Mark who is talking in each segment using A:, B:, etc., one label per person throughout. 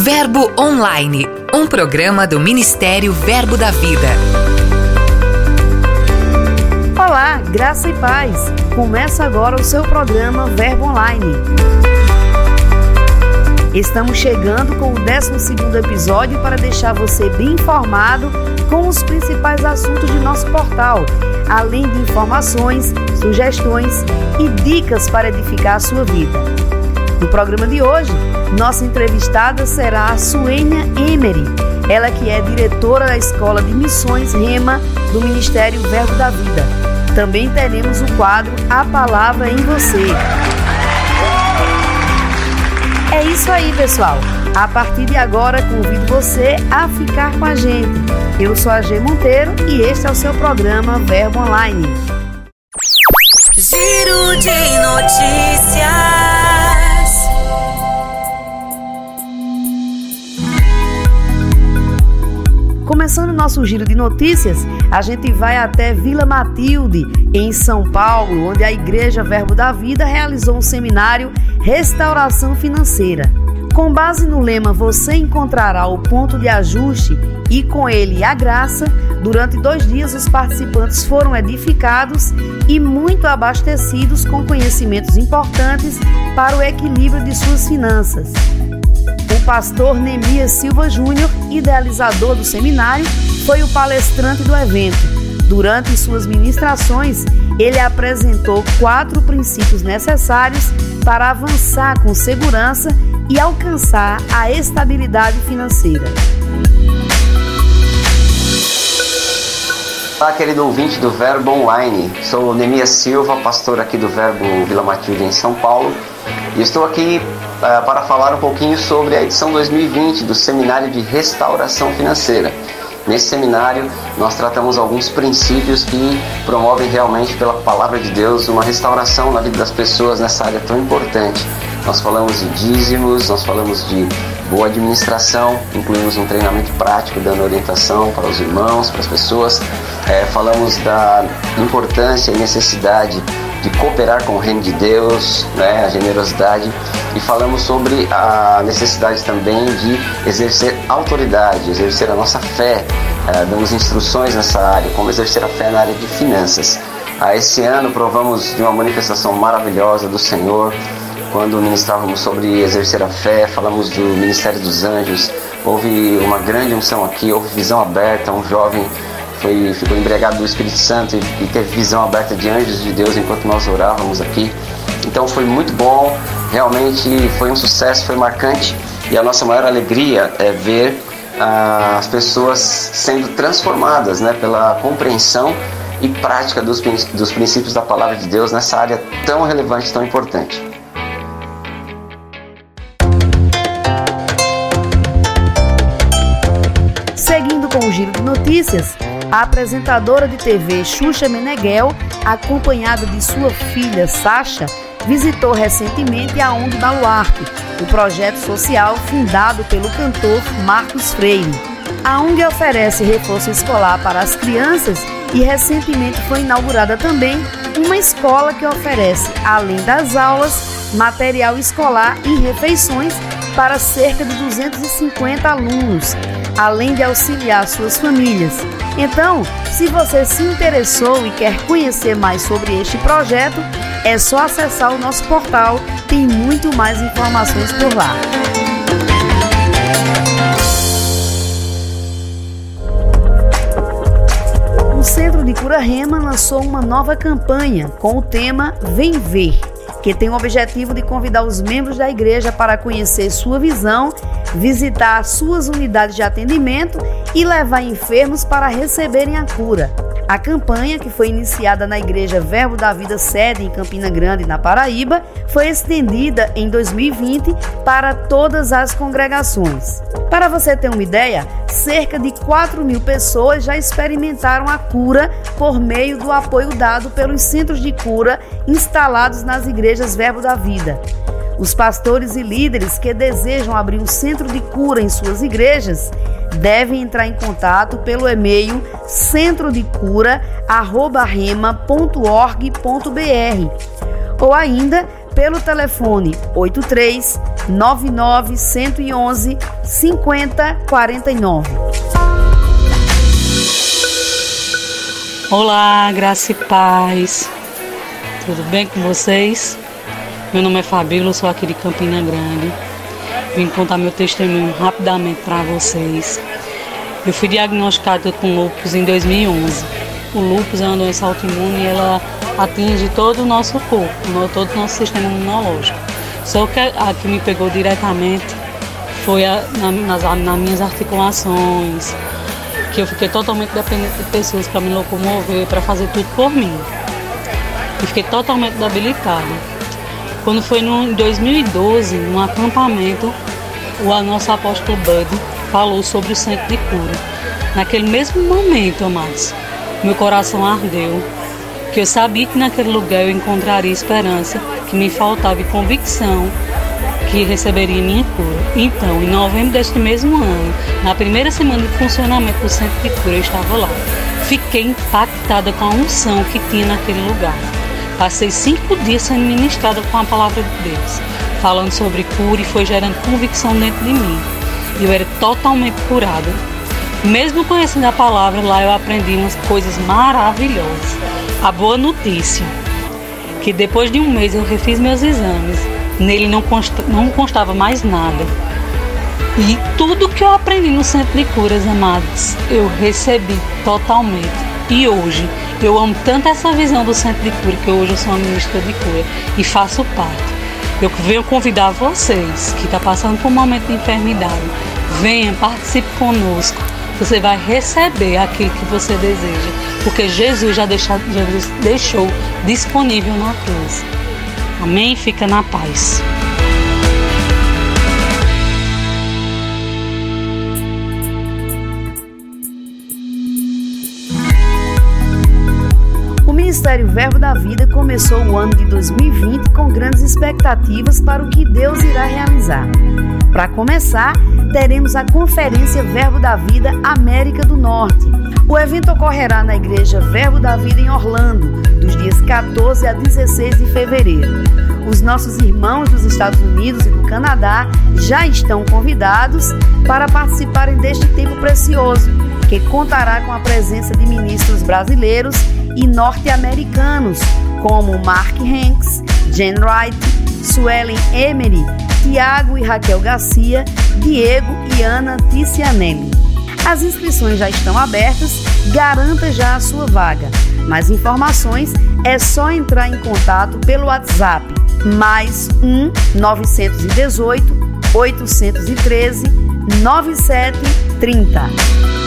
A: Verbo Online, um programa do Ministério Verbo da Vida.
B: Olá, graça e paz. Começa agora o seu programa Verbo Online. Estamos chegando com o 12 episódio para deixar você bem informado com os principais assuntos de nosso portal, além de informações, sugestões e dicas para edificar a sua vida. No programa de hoje, nossa entrevistada será a Suênia Emery, ela que é diretora da Escola de Missões Rema do Ministério Verbo da Vida. Também teremos o quadro A Palavra em Você. É isso aí, pessoal. A partir de agora, convido você a ficar com a gente. Eu sou a G Monteiro e este é o seu programa Verbo Online.
A: Giro de notícias.
B: Começando nosso giro de notícias, a gente vai até Vila Matilde, em São Paulo, onde a Igreja Verbo da Vida realizou um seminário Restauração Financeira. Com base no lema Você encontrará o ponto de ajuste e com ele a graça, durante dois dias os participantes foram edificados e muito abastecidos com conhecimentos importantes para o equilíbrio de suas finanças. Pastor Nemias Silva Júnior, idealizador do seminário, foi o palestrante do evento. Durante suas ministrações, ele apresentou quatro princípios necessários para avançar com segurança e alcançar a estabilidade financeira.
C: Olá, querido ouvinte do Verbo Online. Sou Nemias Silva, pastor aqui do Verbo Vila Matilde, em São Paulo. E estou aqui uh, para falar um pouquinho sobre a edição 2020 do Seminário de Restauração Financeira. Nesse seminário, nós tratamos alguns princípios que promovem realmente, pela palavra de Deus, uma restauração na vida das pessoas nessa área tão importante. Nós falamos de dízimos, nós falamos de boa administração, incluímos um treinamento prático dando orientação para os irmãos, para as pessoas. É, falamos da importância e necessidade de cooperar com o reino de Deus, né, a generosidade, e falamos sobre a necessidade também de exercer autoridade, exercer a nossa fé, é, damos instruções nessa área, como exercer a fé na área de finanças. Ah, esse ano provamos de uma manifestação maravilhosa do Senhor, quando ministrávamos sobre exercer a fé, falamos do Ministério dos Anjos, houve uma grande unção aqui, houve visão aberta, um jovem foi, ficou embriagado do Espírito Santo e, e teve visão aberta de anjos de Deus enquanto nós orávamos aqui. Então foi muito bom, realmente foi um sucesso, foi marcante e a nossa maior alegria é ver ah, as pessoas sendo transformadas né, pela compreensão e prática dos, dos princípios da palavra de Deus nessa área tão relevante, tão importante.
B: Seguindo com o giro de notícias, a apresentadora de TV Xuxa Meneghel, acompanhada de sua filha Sasha, visitou recentemente a ONG Baluarte, o projeto social fundado pelo cantor Marcos Freire. A ONG oferece reforço escolar para as crianças e recentemente foi inaugurada também uma escola que oferece, além das aulas, material escolar e refeições para cerca de 250 alunos, além de auxiliar suas famílias. Então, se você se interessou e quer conhecer mais sobre este projeto, é só acessar o nosso portal, tem muito mais informações por lá. O Centro de Cura Rema lançou uma nova campanha com o tema Vem Ver que tem o objetivo de convidar os membros da igreja para conhecer sua visão, visitar suas unidades de atendimento e levar enfermos para receberem a cura. A campanha, que foi iniciada na Igreja Verbo da Vida Sede em Campina Grande, na Paraíba, foi estendida em 2020 para todas as congregações. Para você ter uma ideia, cerca de 4 mil pessoas já experimentaram a cura por meio do apoio dado pelos centros de cura instalados nas igrejas Verbo da Vida. Os pastores e líderes que desejam abrir um centro de cura em suas igrejas devem entrar em contato pelo e-mail centrodecura@rema.org.br ou ainda pelo telefone 83 99 111 5049.
D: Olá, graça e paz. Tudo bem com vocês? Meu nome é Fabíola, sou aqui de Campina Grande. Vim contar meu testemunho rapidamente para vocês. Eu fui diagnosticada com lúpus em 2011. O lúpus é uma doença autoimune e ela atinge todo o nosso corpo, todo o nosso sistema imunológico. Só que a que me pegou diretamente foi a, na, nas, nas minhas articulações, que eu fiquei totalmente dependente de pessoas para me locomover, para fazer tudo por mim. E fiquei totalmente debilitada. Quando foi no, em 2012, num acampamento, o nosso apóstolo Bud falou sobre o centro de cura. Naquele mesmo momento, amados, meu coração ardeu, que eu sabia que naquele lugar eu encontraria esperança, que me faltava convicção que receberia minha cura. Então, em novembro deste mesmo ano, na primeira semana de funcionamento do centro de cura, eu estava lá. Fiquei impactada com a unção que tinha naquele lugar. Passei cinco dias sendo ministrada com a palavra de Deus, falando sobre cura e foi gerando convicção dentro de mim. Eu era totalmente curada. Mesmo conhecendo a palavra, lá eu aprendi umas coisas maravilhosas. A boa notícia, que depois de um mês eu refiz meus exames, nele não, consta, não constava mais nada. E tudo que eu aprendi no centro de curas, amados, eu recebi totalmente. E hoje eu amo tanto essa visão do centro de cura que hoje eu sou uma ministra de cura e faço parte. Eu venho convidar vocês que estão tá passando por um momento de enfermidade, venha, participe conosco. Você vai receber aquilo que você deseja, porque Jesus já, já deixou disponível na cruz. Amém? Fica na paz.
B: Ministério Verbo da Vida começou o ano de 2020 com grandes expectativas para o que Deus irá realizar. Para começar, teremos a Conferência Verbo da Vida América do Norte. O evento ocorrerá na Igreja Verbo da Vida em Orlando, dos dias 14 a 16 de fevereiro. Os nossos irmãos dos Estados Unidos e do Canadá já estão convidados para participarem deste tempo precioso, que contará com a presença de ministros brasileiros e norte-americanos, como Mark Hanks, Jen Wright, Suelen Emery, Tiago e Raquel Garcia, Diego e Ana Ticianelli. As inscrições já estão abertas, garanta já a sua vaga. Mais informações é só entrar em contato pelo WhatsApp mais 1 918 813 9730.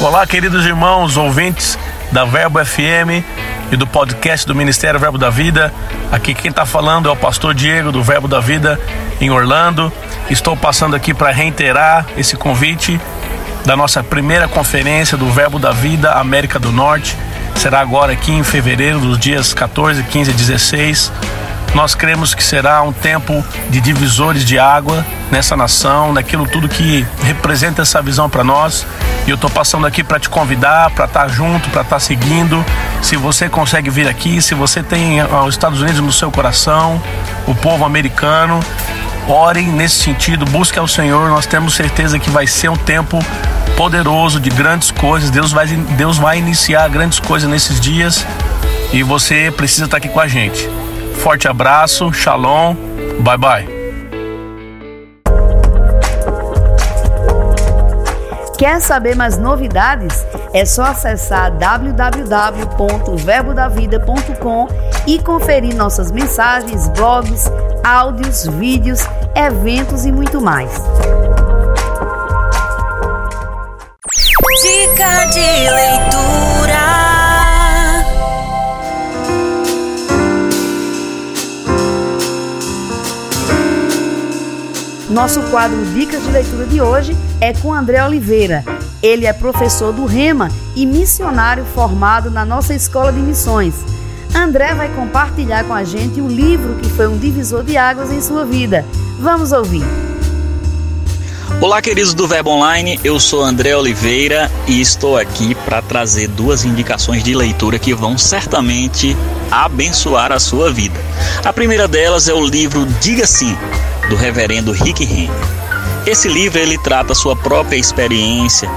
E: Olá, queridos irmãos, ouvintes da Verbo FM e do podcast do Ministério Verbo da Vida. Aqui quem está falando é o pastor Diego do Verbo da Vida em Orlando. Estou passando aqui para reiterar esse convite da nossa primeira conferência do Verbo da Vida América do Norte. Será agora aqui em fevereiro, dos dias 14, 15 e 16 nós cremos que será um tempo de divisores de água nessa nação, naquilo tudo que representa essa visão para nós. E eu estou passando aqui para te convidar, para estar tá junto, para estar tá seguindo. Se você consegue vir aqui, se você tem ah, os Estados Unidos no seu coração, o povo americano, orem nesse sentido, busque ao Senhor. Nós temos certeza que vai ser um tempo poderoso de grandes coisas. Deus vai, Deus vai iniciar grandes coisas nesses dias e você precisa estar tá aqui com a gente. Forte abraço, shalom, bye bye.
B: Quer saber mais novidades? É só acessar www.verbodavida.com e conferir nossas mensagens, blogs, áudios, vídeos, eventos e muito mais.
A: Dica de leitura.
B: Nosso quadro Dicas de Leitura de hoje é com André Oliveira. Ele é professor do Rema e missionário formado na nossa escola de missões. André vai compartilhar com a gente o livro que foi um divisor de águas em sua vida. Vamos ouvir.
F: Olá, queridos do Verbo Online, eu sou André Oliveira e estou aqui para trazer duas indicações de leitura que vão certamente abençoar a sua vida. A primeira delas é o livro Diga Sim, do reverendo Rick Henry. Esse livro ele trata sua própria experiência,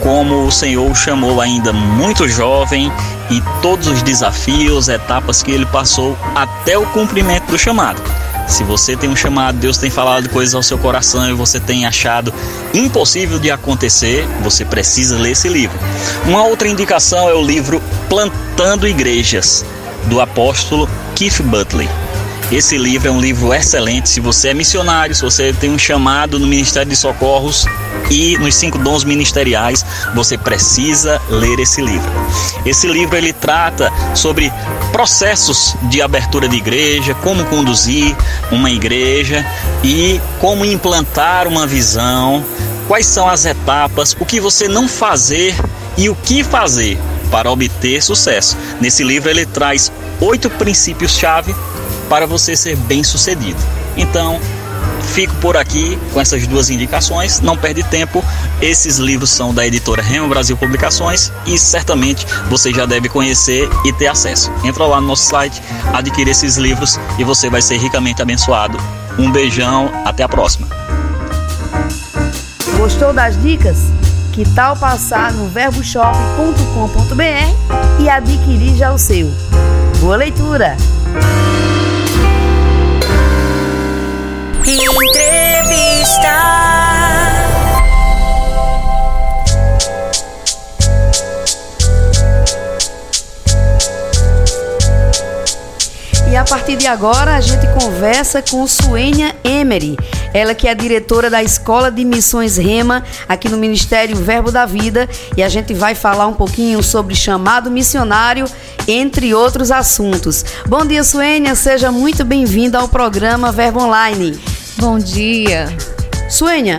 F: como o Senhor o chamou ainda muito jovem e todos os desafios, etapas que ele passou até o cumprimento do chamado. Se você tem um chamado, Deus tem falado coisas ao seu coração e você tem achado impossível de acontecer, você precisa ler esse livro. Uma outra indicação é o livro Plantando Igrejas, do apóstolo Keith Butley. Esse livro é um livro excelente. Se você é missionário, se você tem um chamado no Ministério de Socorros e nos cinco dons ministeriais, você precisa ler esse livro. Esse livro ele trata sobre processos de abertura de igreja, como conduzir uma igreja e como implantar uma visão, quais são as etapas, o que você não fazer e o que fazer para obter sucesso. Nesse livro ele traz oito princípios-chave para você ser bem sucedido. Então, fico por aqui com essas duas indicações. Não perde tempo. Esses livros são da editora Remo Brasil Publicações e certamente você já deve conhecer e ter acesso. Entra lá no nosso site, adquire esses livros e você vai ser ricamente abençoado. Um beijão, até a próxima.
B: Gostou das dicas? Que tal passar no verboshop.com.br e adquirir já o seu? Boa leitura!
G: Entrevista.
B: E a partir de agora a gente conversa com Suênia Emery, ela que é diretora da Escola de Missões Rema aqui no Ministério Verbo da Vida, e a gente vai falar um pouquinho sobre chamado missionário, entre outros assuntos. Bom dia, Suênia, seja muito bem-vinda ao programa Verbo Online.
H: Bom dia.
B: Suênia,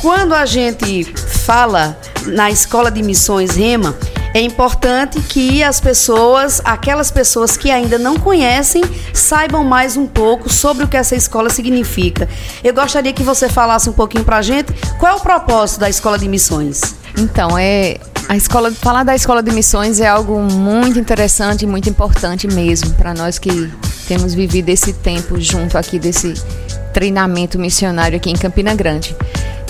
B: quando a gente fala na Escola de Missões Rema, é importante que as pessoas, aquelas pessoas que ainda não conhecem, saibam mais um pouco sobre o que essa escola significa. Eu gostaria que você falasse um pouquinho para a gente qual é o propósito da Escola de Missões.
H: Então, é a escola, falar da escola de missões é algo muito interessante e muito importante mesmo para nós que temos vivido esse tempo junto aqui desse treinamento missionário aqui em Campina Grande.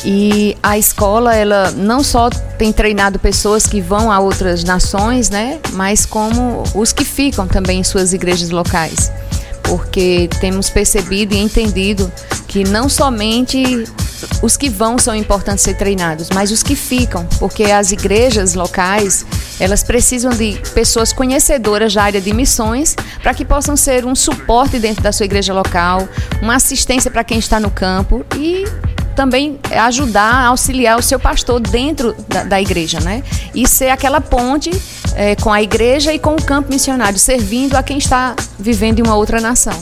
H: E a escola, ela não só tem treinado pessoas que vão a outras nações, né, mas como os que ficam também em suas igrejas locais. Porque temos percebido e entendido que não somente os que vão são importantes ser treinados, mas os que ficam, porque as igrejas locais, elas precisam de pessoas conhecedoras da área de missões para que possam ser um suporte dentro da sua igreja local, uma assistência para quem está no campo e também ajudar, auxiliar o seu pastor dentro da, da igreja, né? E ser aquela ponte é, com a igreja e com o campo missionário, servindo a quem está vivendo em uma outra nação.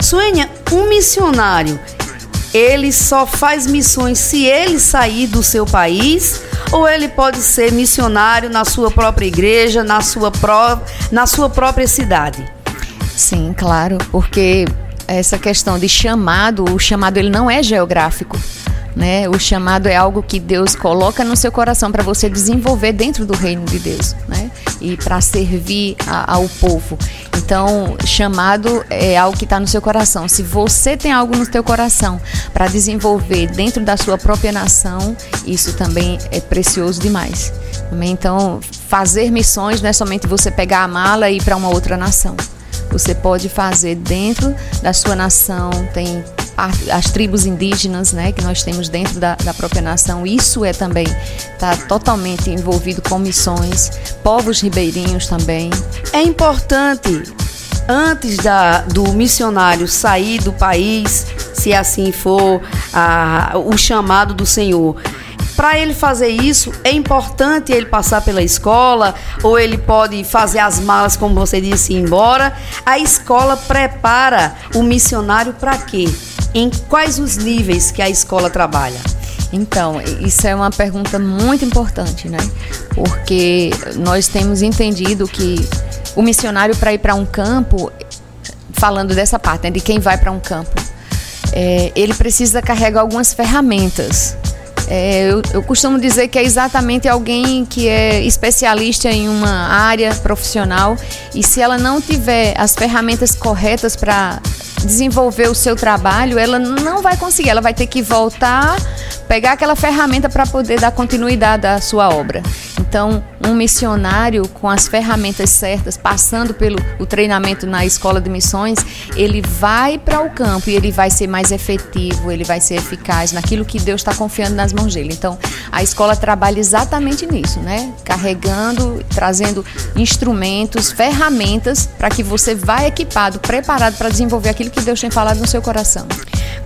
B: Suênia, um missionário, ele só faz missões se ele sair do seu país ou ele pode ser missionário na sua própria igreja, na sua, pró na sua própria cidade?
H: Sim, claro, porque essa questão de chamado, o chamado ele não é geográfico. Né? O chamado é algo que Deus coloca no seu coração para você desenvolver dentro do reino de Deus, né? E para servir a, ao povo. Então, chamado é algo que está no seu coração. Se você tem algo no seu coração para desenvolver dentro da sua própria nação, isso também é precioso demais. Então, fazer missões não é somente você pegar a mala e ir para uma outra nação. Você pode fazer dentro da sua nação, tem as tribos indígenas, né, que nós temos dentro da, da própria nação, isso é também está totalmente envolvido com missões, povos ribeirinhos também.
B: É importante antes da, do missionário sair do país, se assim for a, o chamado do Senhor, para ele fazer isso, é importante ele passar pela escola, ou ele pode fazer as malas, como você disse, ir embora. A escola prepara o missionário para quê? Em quais os níveis que a escola trabalha?
H: Então, isso é uma pergunta muito importante, né? Porque nós temos entendido que o missionário para ir para um campo, falando dessa parte, né, de quem vai para um campo, é, ele precisa carregar algumas ferramentas É, eu, eu, costumo dizer que é exatamente alguém que é especialista em uma área profissional e se ela não tiver as ferramentas corretas para desenvolver o seu trabalho, ela não vai conseguir, ela vai ter que voltar, pegar aquela ferramenta para poder dar continuidade à sua obra. Então, um missionário com as ferramentas certas, passando pelo o treinamento na escola de missões, ele vai para o campo e ele vai ser mais efetivo, ele vai ser eficaz naquilo que Deus está confiando nas mãos dele. Então, a escola trabalha exatamente nisso, né? Carregando, trazendo instrumentos, ferramentas para que você vá equipado, preparado para desenvolver aquilo que Deus tem falado no seu coração.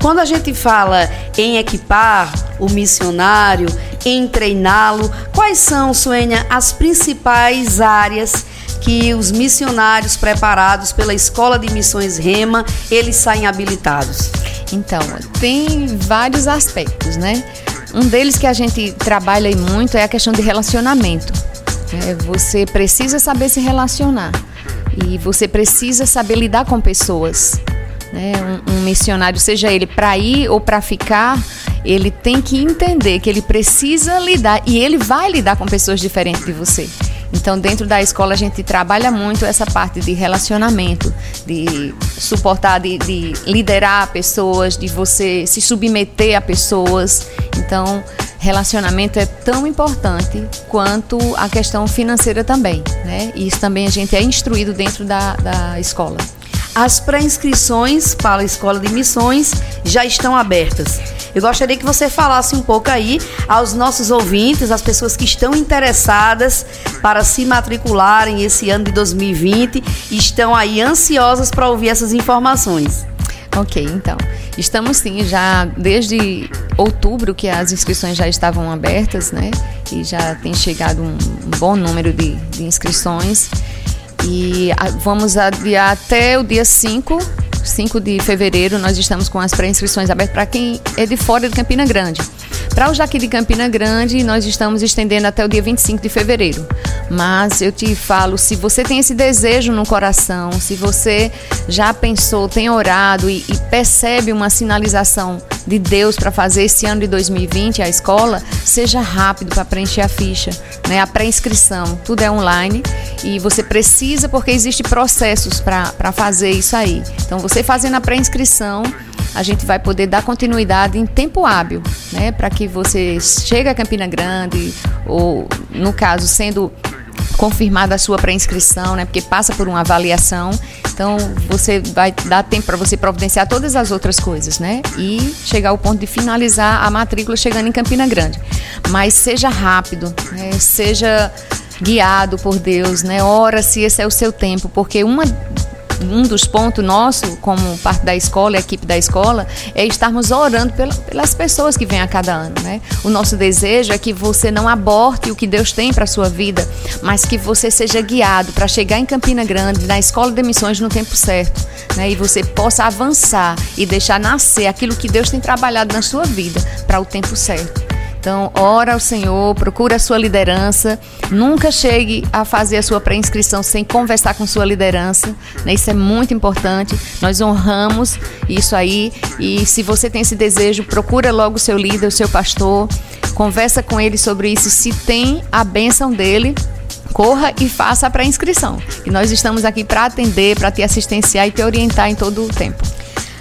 B: Quando a gente fala em equipar o missionário, em treiná-lo, quais são, Suênia, as principais áreas que os missionários preparados pela Escola de Missões Rema, eles saem habilitados?
H: Então, tem vários aspectos, né? Um deles que a gente trabalha muito é a questão de relacionamento. É, você precisa saber se relacionar e você precisa saber lidar com pessoas. Né? Um, um missionário, seja ele para ir ou para ficar, ele tem que entender que ele precisa lidar e ele vai lidar com pessoas diferentes de você. Então, dentro da escola, a gente trabalha muito essa parte de relacionamento, de suportar, de, de, liderar pessoas, de você se submeter a pessoas. Então, relacionamento é tão importante quanto a questão financeira também, né? E isso também a gente é instruído dentro da, da escola.
B: As pré-inscrições para a Escola de Missões já estão abertas. Eu gostaria que você falasse um pouco aí aos nossos ouvintes, às pessoas que estão interessadas para se matricularem esse ano de 2020 e estão aí ansiosas para ouvir essas informações.
H: Ok, então. Estamos sim, já desde outubro que as inscrições já estavam abertas, né? E já tem chegado um, bom número de, de inscrições. E vamos adiar até o dia 5, 5 de fevereiro, nós estamos com as pré-inscrições abertas para quem é de fora de Campina Grande. Para os daqui de Campina Grande, nós estamos estendendo até o dia 25 de fevereiro. Mas eu te falo, se você tem esse desejo no coração, se você já pensou, tem orado e, e percebe uma sinalização de Deus para fazer esse ano de 2020 a escola, seja rápido para preencher a ficha, né? A pré-inscrição, tudo é online e você precisa porque existe processos para fazer isso aí. Então você fazendo a pré-inscrição, a gente vai poder dar continuidade em tempo hábil, né? Para que você chegue a Campina Grande, ou no caso, sendo confirmada a sua pré-inscrição, né? Porque passa por uma avaliação. Então, você vai dar tempo para você providenciar todas as outras coisas, né? E chegar ao ponto de finalizar a matrícula chegando em Campina Grande. Mas seja rápido, né? seja guiado por Deus, né? Ora se esse é o seu tempo, porque uma um dos pontos nosso, como parte da escola, a equipe da escola, é estarmos orando pela, pelas pessoas que vêm a cada ano, né? O nosso desejo é que você não aborte o que Deus tem para sua vida, mas que você seja guiado para chegar em Campina Grande, na escola de missões no tempo certo, né? E você possa avançar e deixar nascer aquilo que Deus tem trabalhado na sua vida para o tempo certo. Então, ora ao Senhor, procura a sua liderança. Nunca chegue a fazer a sua pré-inscrição sem conversar com sua liderança. Né? Isso é muito importante. Nós honramos isso aí. E se você tem esse desejo, procura logo o seu líder, o seu pastor. Conversa com ele sobre isso. Se tem a bênção dele, corra e faça a pré-inscrição. E nós estamos aqui para atender, para te assistenciar e te orientar em todo o tempo.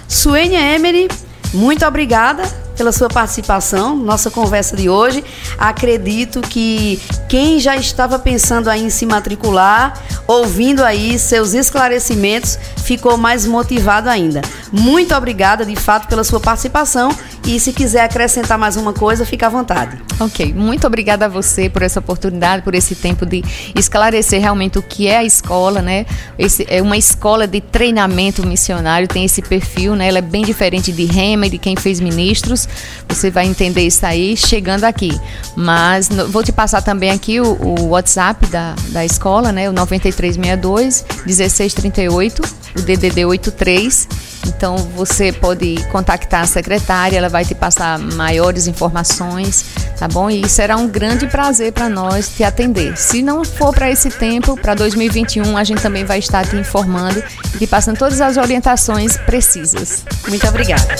B: Suênia Emery, muito obrigada pela sua participação, nossa conversa de hoje. Acredito que quem já estava pensando aí em se matricular, ouvindo aí seus esclarecimentos, ficou mais motivado ainda. Muito obrigada, de fato, pela sua participação e se quiser acrescentar mais uma coisa, fica à vontade.
H: Ok, muito obrigada a você por essa oportunidade, por esse tempo de esclarecer realmente o que é a escola, né? Esse é uma escola de treinamento missionário, tem esse perfil, né? Ela é bem diferente de Rema e de quem fez ministros. Você vai entender isso aí chegando aqui. Mas no, vou te passar também aqui o, o, WhatsApp da, da escola, né? O 9362 1638, o DDD 83. Então você pode contactar a secretária, ela vai te passar maiores informações, tá bom? E será um grande prazer para nós te atender. Se não for para esse tempo, para 2021, a gente também vai estar te informando e te passando todas as orientações precisas.
B: Muito obrigada.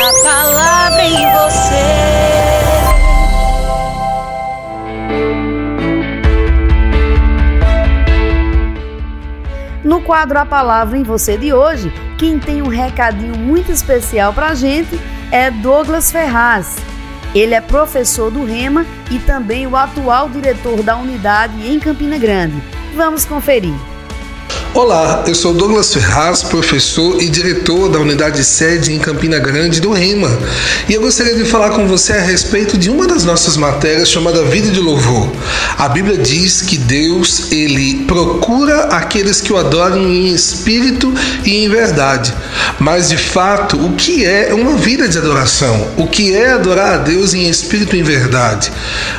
G: Palavra em você.
B: No quadro A Palavra em Você de hoje, quem tem um recadinho muito especial para a gente é Douglas Ferraz. Ele é professor do REMA e também o atual diretor da unidade em Campina Grande. Vamos conferir.
I: Olá, eu sou Douglas Ferraz, professor e diretor da unidade sede em Campina Grande do REMA, e eu gostaria de falar com você a respeito de uma das nossas matérias chamada Vida de Louvor. A Bíblia diz que Deus, ele procura aqueles que o adoram em espírito e em verdade. Mas de fato, o que é uma vida de adoração? O que é adorar a Deus em espírito e em verdade?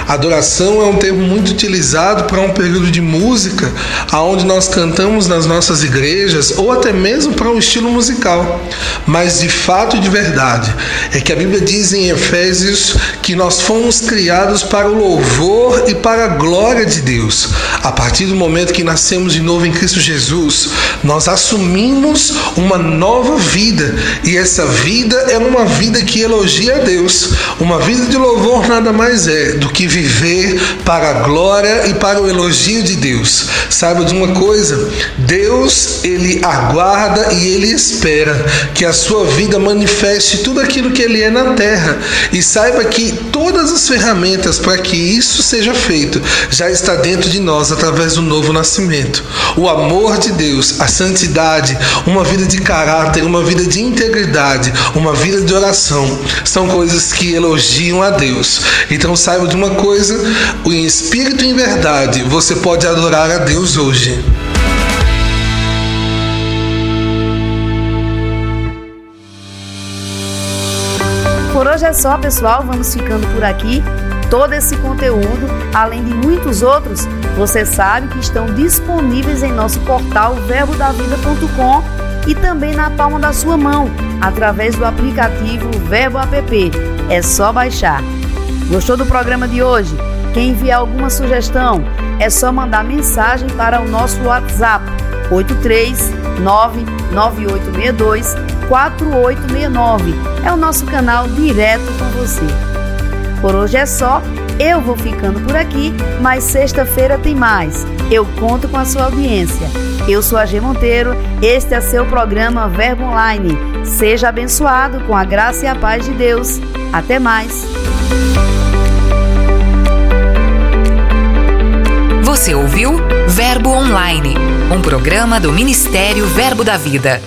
I: Adoração é um termo muito utilizado para um período de música, aonde nós cantamos nas nossas igrejas ou até mesmo para um estilo musical. Mas de fato e de verdade é que a Bíblia diz em Efésios que nós fomos criados para o louvor e para a glória de Deus. A partir do momento que nascemos de novo em Cristo Jesus, nós assumimos uma nova vida e essa vida é uma vida que elogia a Deus. Uma vida de louvor nada mais é do que viver para a glória e para o elogio de Deus. Saiba de uma coisa, Deus, ele aguarda e ele espera que a sua vida manifeste tudo aquilo que ele é na terra. E saiba que todas as ferramentas para que isso seja feito já está dentro de nós através do novo nascimento. O amor de Deus, a santidade, uma vida de caráter, uma vida de integridade, uma vida de oração, são coisas que elogiam a Deus. Então saiba de uma coisa, em espírito em verdade, você pode adorar a Deus hoje.
B: Só, pessoal. Vamos ficando por aqui. Todo esse conteúdo, além de muitos outros, você sabe que estão disponíveis em nosso portal verbodavida.com e também na palma da sua mão, através do aplicativo Verbo App. É só baixar. Gostou do programa de hoje? Quem enviar alguma sugestão, é só mandar mensagem para o nosso WhatsApp 8399862 4869. É o nosso canal direto com você. Por hoje é só. Eu vou ficando por aqui, mas sexta-feira tem mais. Eu conto com a sua audiência. Eu sou a G Monteiro, este é seu programa Verbo Online. Seja abençoado com a graça e a paz de Deus. Até mais.
A: Você ouviu Verbo Online, um programa do Ministério Verbo da Vida.